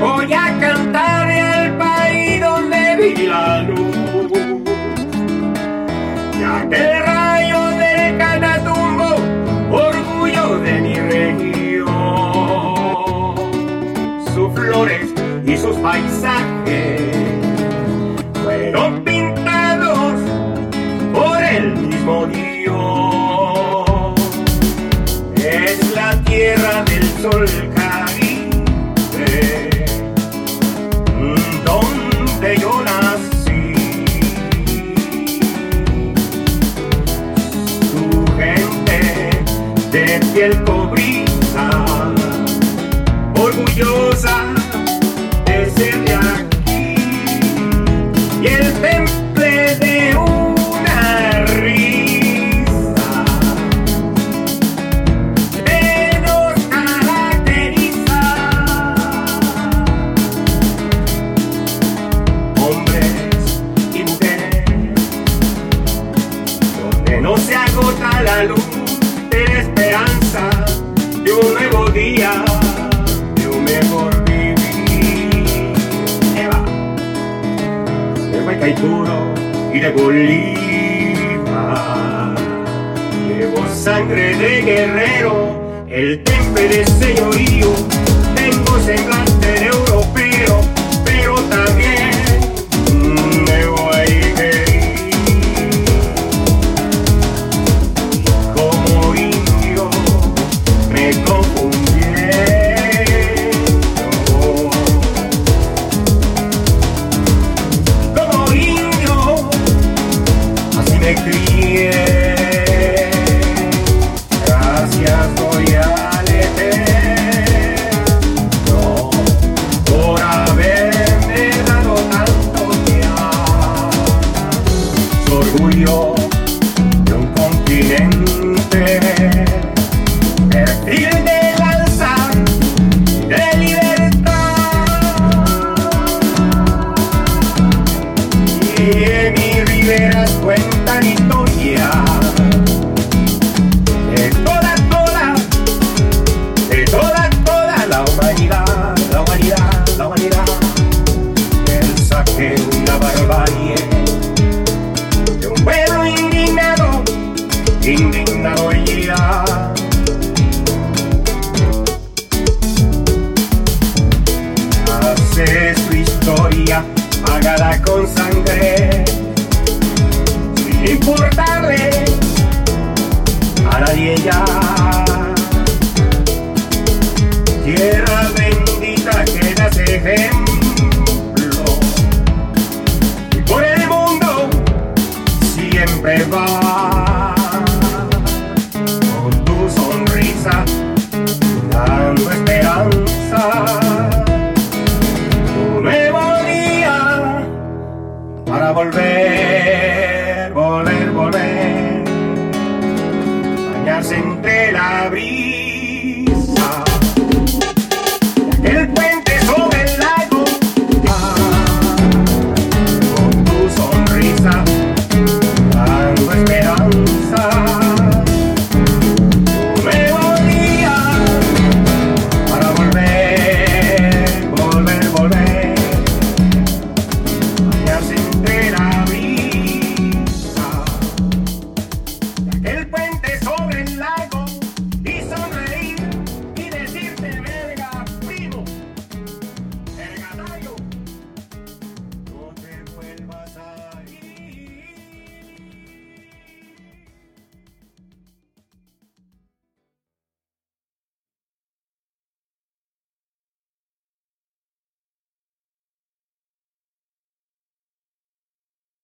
Voy a cantar el país donde vi la luz. Ya que el rayo del Canatumbo, orgullo de mi región, sus flores y sus paisajes. Piel cobriza, orgullosa de ser de aquí. Y el temple de una risa que nos caracteriza. Hombres y mujeres, donde no se agota la luz de un nuevo día, de un mejor vivir. Eva de Huaycaipuro y de Bolívar. Llevo sangre de guerrero, el temple de señorío, tengo semblante de me crié. Gracias doy al Eterno por haberme dado tanto ya. Orgullo de un continente, ya. hace su historia pagada con sangre. Sin importarle a nadie ya. Tierra bendita que das ejemplo. Y por el mundo siempre va entre la brisa.